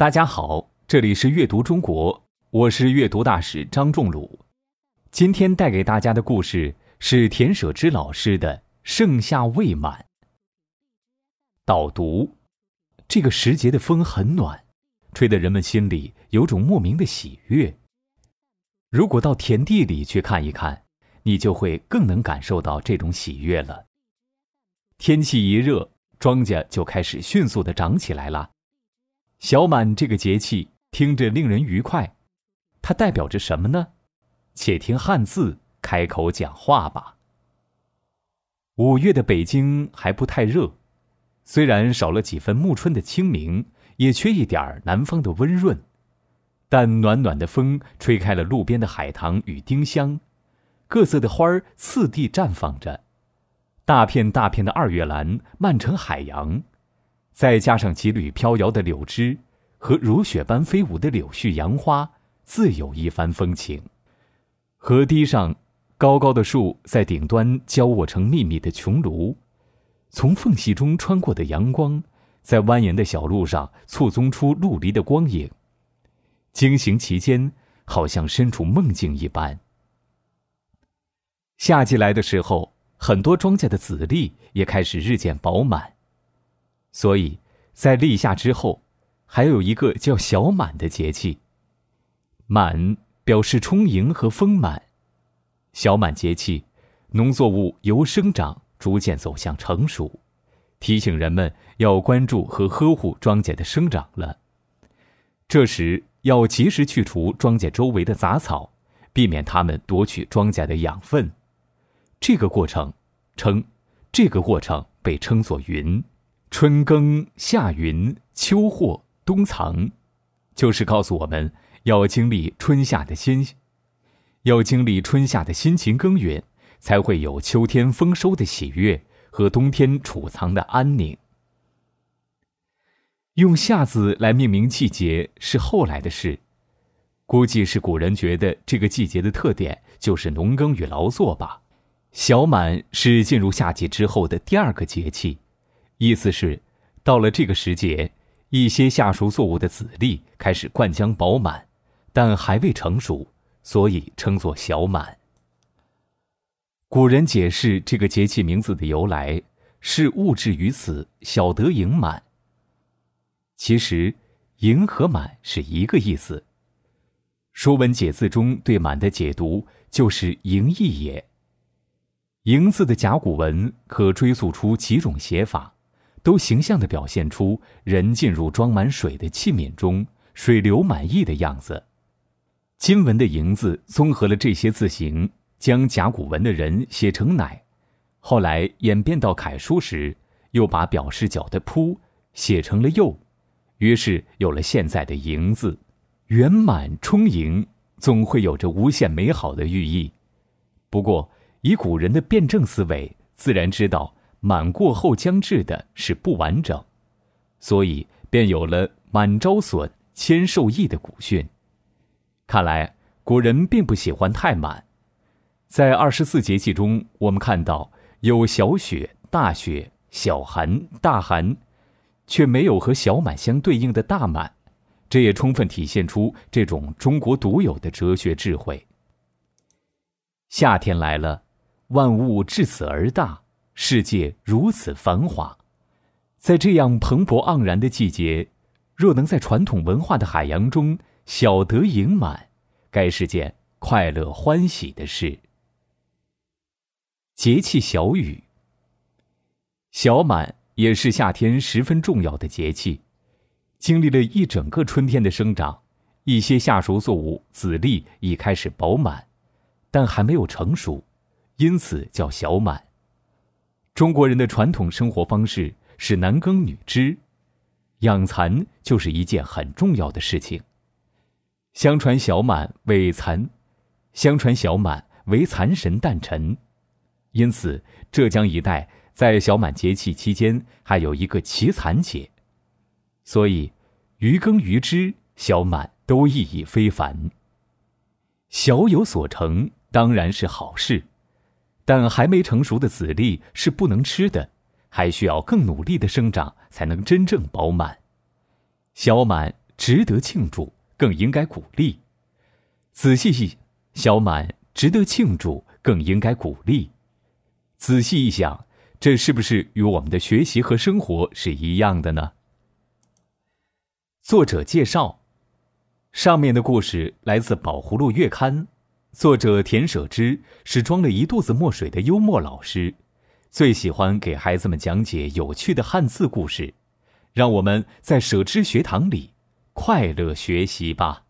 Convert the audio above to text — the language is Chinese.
大家好，这里是阅读中国，我是阅读大使张仲鲁。今天带给大家的故事是田舍之老师的《盛夏未满》。导读：这个时节的风很暖，吹得人们心里有种莫名的喜悦。如果到田地里去看一看，你就会更能感受到这种喜悦了。天气一热，庄稼就开始迅速的长起来了。小满这个节气听着令人愉快，它代表着什么呢？且听汉字开口讲话吧。五月的北京还不太热，虽然少了几分暮春的清明，也缺一点南方的温润，但暖暖的风吹开了路边的海棠与丁香，各色的花儿次第绽放着，大片大片的二月兰漫成海洋。再加上几缕飘摇的柳枝，和如雪般飞舞的柳絮杨花，自有一番风情。河堤上，高高的树在顶端交握成密密的穹庐，从缝隙中穿过的阳光，在蜿蜒的小路上簇拥出陆离的光影，惊行其间，好像身处梦境一般。夏季来的时候，很多庄稼的籽粒也开始日渐饱满。所以，在立夏之后，还有一个叫小满的节气。满表示充盈和丰满。小满节气，农作物由生长逐渐走向成熟，提醒人们要关注和呵护庄稼的生长了。这时要及时去除庄稼周围的杂草，避免它们夺取庄稼的养分。这个过程称，这个过程被称作“耘”。春耕、夏耘、秋获、冬藏，就是告诉我们要经历春夏的辛，要经历春夏的辛勤耕耘，才会有秋天丰收的喜悦和冬天储藏的安宁。用“夏”字来命名季节是后来的事，估计是古人觉得这个季节的特点就是农耕与劳作吧。小满是进入夏季之后的第二个节气。意思是，到了这个时节，一些夏熟作物的籽粒开始灌浆饱满，但还未成熟，所以称作小满。古人解释这个节气名字的由来，是物质于此，小得盈满。其实，盈和满是一个意思。《说文解字》中对满的解读就是盈溢也。盈字的甲骨文可追溯出几种写法。都形象地表现出人进入装满水的器皿中，水流满溢的样子。金文的“盈”字综合了这些字形，将甲骨文的人写成“乃”，后来演变到楷书时，又把表示脚的“扑”写成了“右”，于是有了现在的“盈”字。圆满充盈，总会有着无限美好的寓意。不过，以古人的辩证思维，自然知道。满过后将至的是不完整，所以便有了“满招损，谦受益”的古训。看来古人并不喜欢太满。在二十四节气中，我们看到有小雪、大雪、小寒、大寒，却没有和小满相对应的大满，这也充分体现出这种中国独有的哲学智慧。夏天来了，万物至此而大。世界如此繁华，在这样蓬勃盎然的季节，若能在传统文化的海洋中小得盈满，该是件快乐欢喜的事。节气小雨，小满也是夏天十分重要的节气，经历了一整个春天的生长，一些夏熟作物籽粒已开始饱满，但还没有成熟，因此叫小满。中国人的传统生活方式是男耕女织，养蚕就是一件很重要的事情。相传小满为蚕，相传小满为蚕神诞辰，因此浙江一带在小满节气期间还有一个祈蚕节。所以，于耕于织，小满都意义非凡。小有所成，当然是好事。但还没成熟的籽粒是不能吃的，还需要更努力的生长才能真正饱满。小满值得庆祝，更应该鼓励。仔细一，小满值得庆祝，更应该鼓励。仔细一想，这是不是与我们的学习和生活是一样的呢？作者介绍：上面的故事来自《宝葫芦月刊》，作者田舍之是装了一肚子墨水的幽默老师，最喜欢给孩子们讲解有趣的汉字故事。让我们在舍之学堂里快乐学习吧。